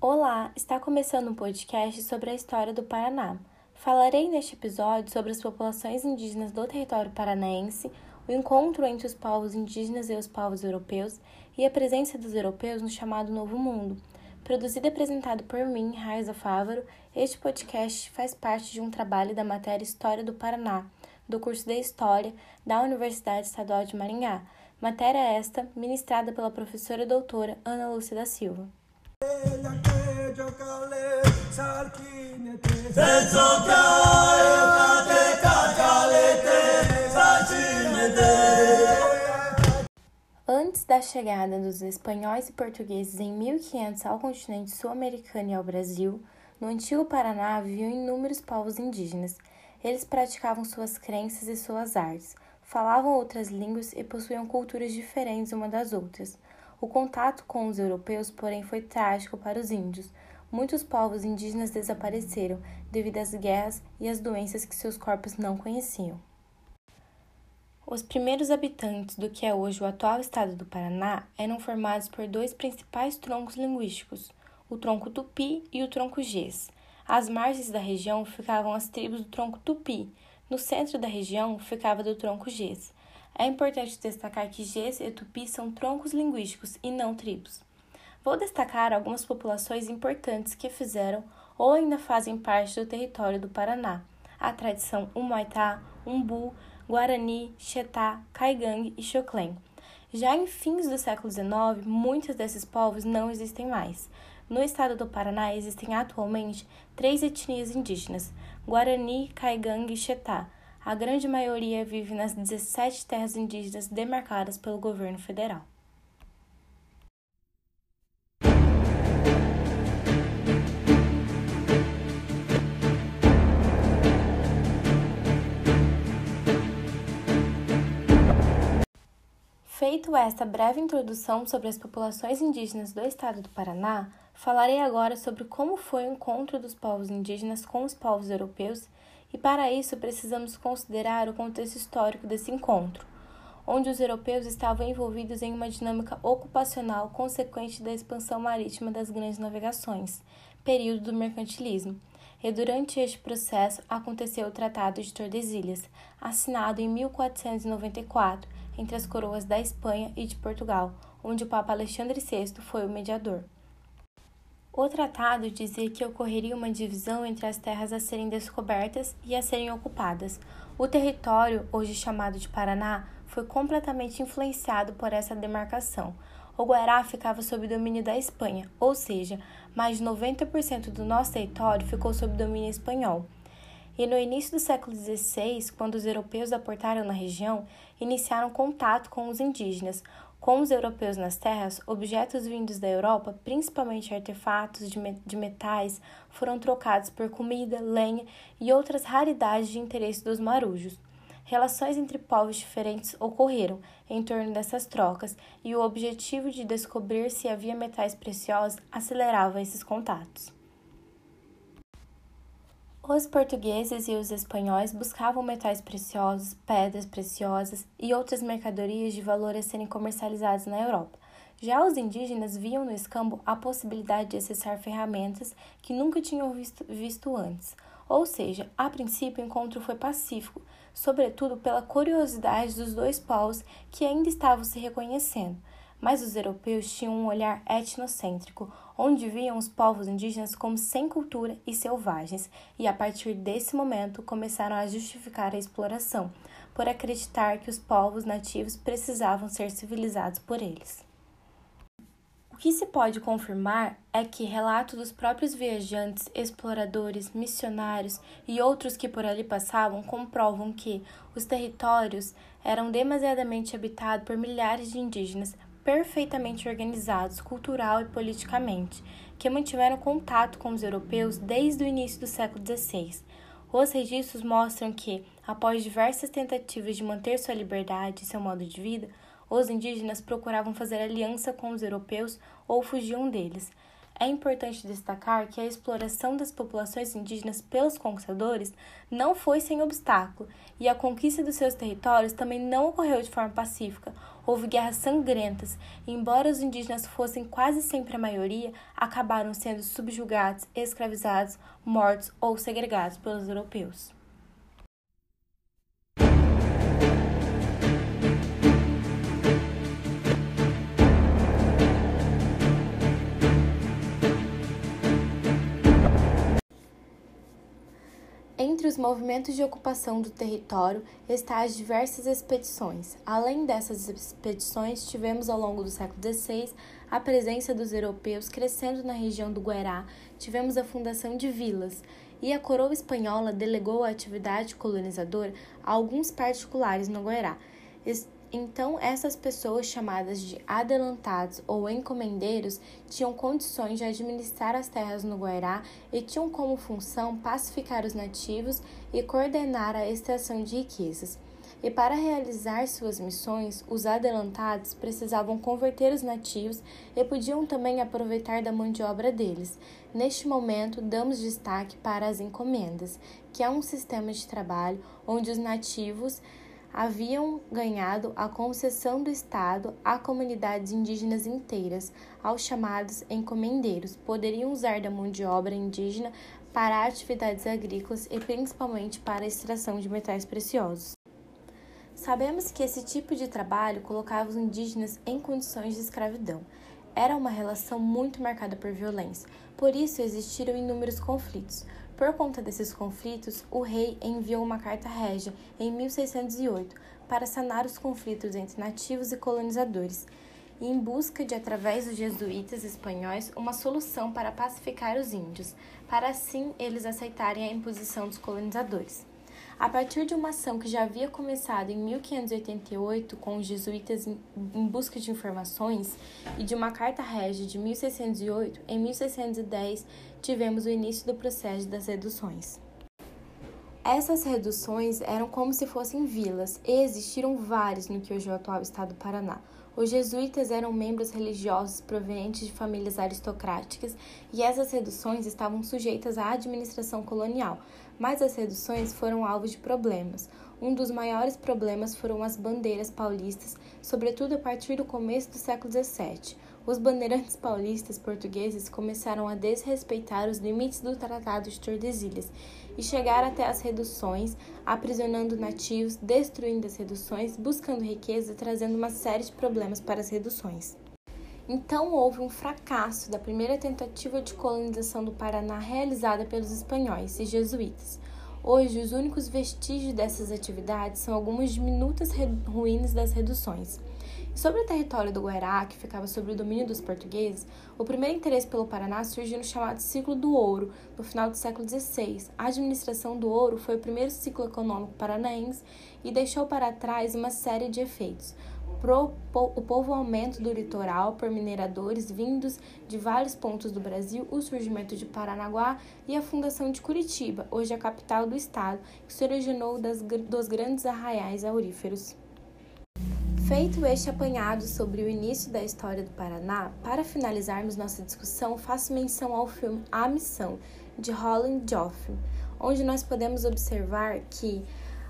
Olá, está começando um podcast sobre a história do Paraná. Falarei neste episódio sobre as populações indígenas do território paranaense, o encontro entre os povos indígenas e os povos europeus e a presença dos europeus no chamado Novo Mundo. Produzido e apresentado por mim, Raiza Fávaro, este podcast faz parte de um trabalho da matéria História do Paraná, do curso de História da Universidade Estadual de Maringá, matéria esta ministrada pela professora doutora Ana Lúcia da Silva. Antes da chegada dos espanhóis e portugueses em 1500 ao continente sul-americano e ao Brasil, no antigo Paraná viviam inúmeros povos indígenas. Eles praticavam suas crenças e suas artes, falavam outras línguas e possuíam culturas diferentes uma das outras. O contato com os europeus, porém, foi trágico para os índios. Muitos povos indígenas desapareceram devido às guerras e às doenças que seus corpos não conheciam. Os primeiros habitantes do que é hoje o atual estado do Paraná eram formados por dois principais troncos linguísticos, o tronco tupi e o tronco gês. Às margens da região ficavam as tribos do tronco tupi, no centro da região ficava do tronco gês. É importante destacar que Gs e Tupi são troncos linguísticos e não tribos. Vou destacar algumas populações importantes que fizeram ou ainda fazem parte do território do Paraná. A tradição Humaitá, Umbu, Guarani, Xetá, Caigangue e Xoclém. Já em fins do século XIX, muitos desses povos não existem mais. No estado do Paraná existem atualmente três etnias indígenas: Guarani, Caigangue e Xetá, a grande maioria vive nas 17 terras indígenas demarcadas pelo governo federal. Feito esta breve introdução sobre as populações indígenas do estado do Paraná, falarei agora sobre como foi o encontro dos povos indígenas com os povos europeus e para isso precisamos considerar o contexto histórico desse encontro, onde os europeus estavam envolvidos em uma dinâmica ocupacional consequente da expansão marítima das grandes navegações, período do mercantilismo. E durante este processo aconteceu o Tratado de Tordesilhas, assinado em 1494 entre as coroas da Espanha e de Portugal, onde o Papa Alexandre VI foi o mediador. O tratado dizia que ocorreria uma divisão entre as terras a serem descobertas e a serem ocupadas. O território, hoje chamado de Paraná, foi completamente influenciado por essa demarcação. O Guará ficava sob domínio da Espanha, ou seja, mais de 90% do nosso território ficou sob domínio espanhol. E no início do século XVI, quando os europeus aportaram na região, iniciaram contato com os indígenas, com os europeus nas terras, objetos vindos da Europa, principalmente artefatos de, metais, foram trocados por comida, lenha e outras raridades de interesse dos marujos. Relações entre povos diferentes ocorreram em torno dessas trocas e o objetivo de descobrir se havia metais preciosos acelerava esses contatos. Os portugueses e os espanhóis buscavam metais preciosos, pedras preciosas e outras mercadorias de valor a serem comercializadas na Europa. Já os indígenas viam no escambo a possibilidade de acessar ferramentas que nunca tinham visto, visto antes. Ou seja, a princípio o encontro foi pacífico, sobretudo pela curiosidade dos dois povos que ainda estavam se reconhecendo mas os europeus tinham um olhar etnocêntrico, onde viam os povos indígenas como sem cultura e selvagens, e a partir desse momento começaram a justificar a exploração, por acreditar que os povos nativos precisavam ser civilizados por eles. O que se pode confirmar é que relatos dos próprios viajantes, exploradores, missionários e outros que por ali passavam comprovam que os territórios eram demasiadamente habitados por milhares de indígenas perfeitamente organizados cultural e politicamente, que mantiveram contato com os europeus desde o início do século XVI. Os registros mostram que, após diversas tentativas de manter sua liberdade e seu modo de vida, os indígenas procuravam fazer aliança com os europeus ou fugiam deles. É importante destacar que a exploração das populações indígenas pelos conquistadores não foi sem obstáculo, e a conquista dos seus territórios também não ocorreu de forma pacífica. Houve guerras sangrentas, e embora os indígenas fossem quase sempre a maioria, acabaram sendo subjugados, escravizados, mortos ou segregados pelos europeus. Entre os movimentos de ocupação do território está as diversas expedições. Além dessas expedições, tivemos ao longo do século XVI a presença dos europeus crescendo na região do Guará, tivemos a fundação de vilas, e a coroa espanhola delegou a atividade colonizadora a alguns particulares no Guará. Então, essas pessoas chamadas de adelantados ou encomendeiros tinham condições de administrar as terras no Guairá e tinham como função pacificar os nativos e coordenar a extração de riquezas. E para realizar suas missões, os adelantados precisavam converter os nativos e podiam também aproveitar da mão de obra deles. Neste momento, damos destaque para as encomendas, que é um sistema de trabalho onde os nativos haviam ganhado a concessão do Estado a comunidades indígenas inteiras, aos chamados encomendeiros, poderiam usar da mão de obra indígena para atividades agrícolas e principalmente para a extração de metais preciosos. Sabemos que esse tipo de trabalho colocava os indígenas em condições de escravidão. Era uma relação muito marcada por violência, por isso existiram inúmeros conflitos. Por conta desses conflitos, o rei enviou uma carta régia em 1608 para sanar os conflitos entre nativos e colonizadores, em busca de, através dos jesuítas espanhóis, uma solução para pacificar os índios, para assim eles aceitarem a imposição dos colonizadores. A partir de uma ação que já havia começado em 1588 com os jesuítas em busca de informações e de uma carta régia de 1608, em 1610 tivemos o início do processo das reduções. Essas reduções eram como se fossem vilas e existiram várias no que hoje é o atual estado do Paraná. Os jesuítas eram membros religiosos provenientes de famílias aristocráticas e essas reduções estavam sujeitas à administração colonial, mas as reduções foram alvo de problemas. Um dos maiores problemas foram as bandeiras paulistas, sobretudo a partir do começo do século XVII. Os bandeirantes paulistas portugueses começaram a desrespeitar os limites do Tratado de Tordesilhas e chegar até as reduções, aprisionando nativos, destruindo as reduções, buscando riqueza e trazendo uma série de problemas para as reduções. Então houve um fracasso da primeira tentativa de colonização do Paraná realizada pelos espanhóis e jesuítas. Hoje, os únicos vestígios dessas atividades são algumas diminutas ruínas das reduções. Sobre o território do Guará, que ficava sob o domínio dos portugueses, o primeiro interesse pelo Paraná surgiu no chamado ciclo do ouro, no final do século XVI. A administração do ouro foi o primeiro ciclo econômico paranaense e deixou para trás uma série de efeitos. Pro, o povoamento do litoral por mineradores vindos de vários pontos do Brasil, o surgimento de Paranaguá e a fundação de Curitiba, hoje a capital do estado, que se originou das, dos grandes arraiais auríferos. Feito este apanhado sobre o início da história do Paraná, para finalizarmos nossa discussão, faço menção ao filme A Missão, de Roland Joffre, onde nós podemos observar que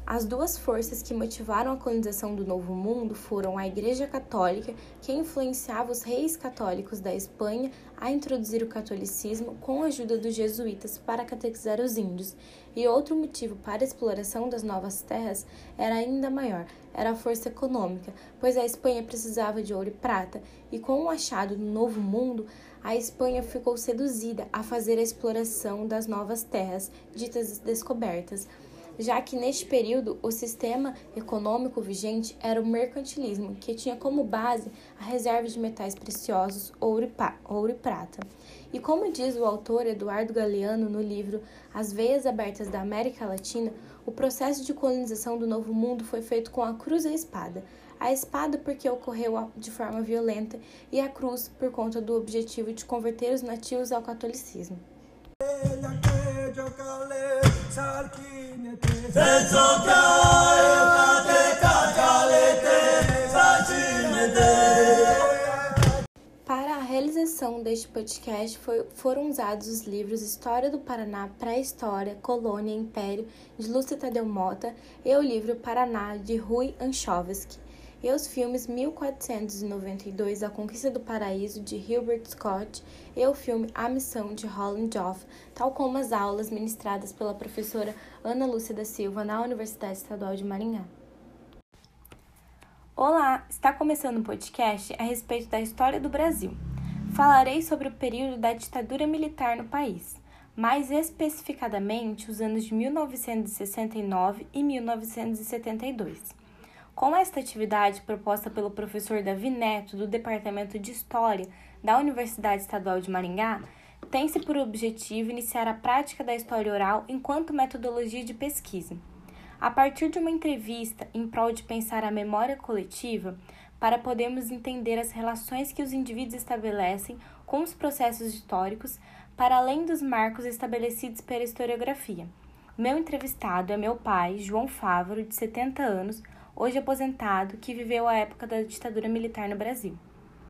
as duas forças que motivaram a colonização do Novo Mundo foram a Igreja Católica, que influenciava os reis católicos da Espanha a introduzir o catolicismo com a ajuda dos jesuítas para catequizar os índios, e outro motivo para a exploração das novas terras era ainda maior, era a força econômica, pois a Espanha precisava de ouro e prata, e com o achado do Novo Mundo, a Espanha ficou seduzida a fazer a exploração das novas terras, ditas descobertas, já que neste período o sistema econômico vigente era o mercantilismo, que tinha como base a reserva de metais preciosos, ouro e, ouro e prata. E como diz o autor Eduardo Galeano no livro As Veias Abertas da América Latina, o processo de colonização do Novo Mundo foi feito com a cruz e a espada. A espada porque ocorreu de forma violenta e a cruz por conta do objetivo de converter os nativos ao catolicismo. Edição deste podcast foi, foram usados os livros História do Paraná, Pré-História, Colônia e Império, de Lúcia Tadeu Mota, e o livro Paraná, de Rui Anchovsky, e os filmes 1492, A Conquista do Paraíso, de Hilbert Scott, e o filme A Missão, de Holland Joff, tal como as aulas ministradas pela professora Ana Lúcia da Silva na Universidade Estadual de Maringá. Olá, está começando um podcast a respeito da história do Brasil. Falarei sobre o período da ditadura militar no país, mais especificadamente os anos de 1969 e 1972. Com esta atividade proposta pelo professor Davi Neto, do Departamento de História da Universidade Estadual de Maringá, tem-se por objetivo iniciar a prática da história oral enquanto metodologia de pesquisa. A partir de uma entrevista em prol de pensar a memória coletiva, para podermos entender as relações que os indivíduos estabelecem com os processos históricos, para além dos marcos estabelecidos pela historiografia. Meu entrevistado é meu pai, João Fávaro, de 70 anos, hoje aposentado, que viveu a época da ditadura militar no Brasil.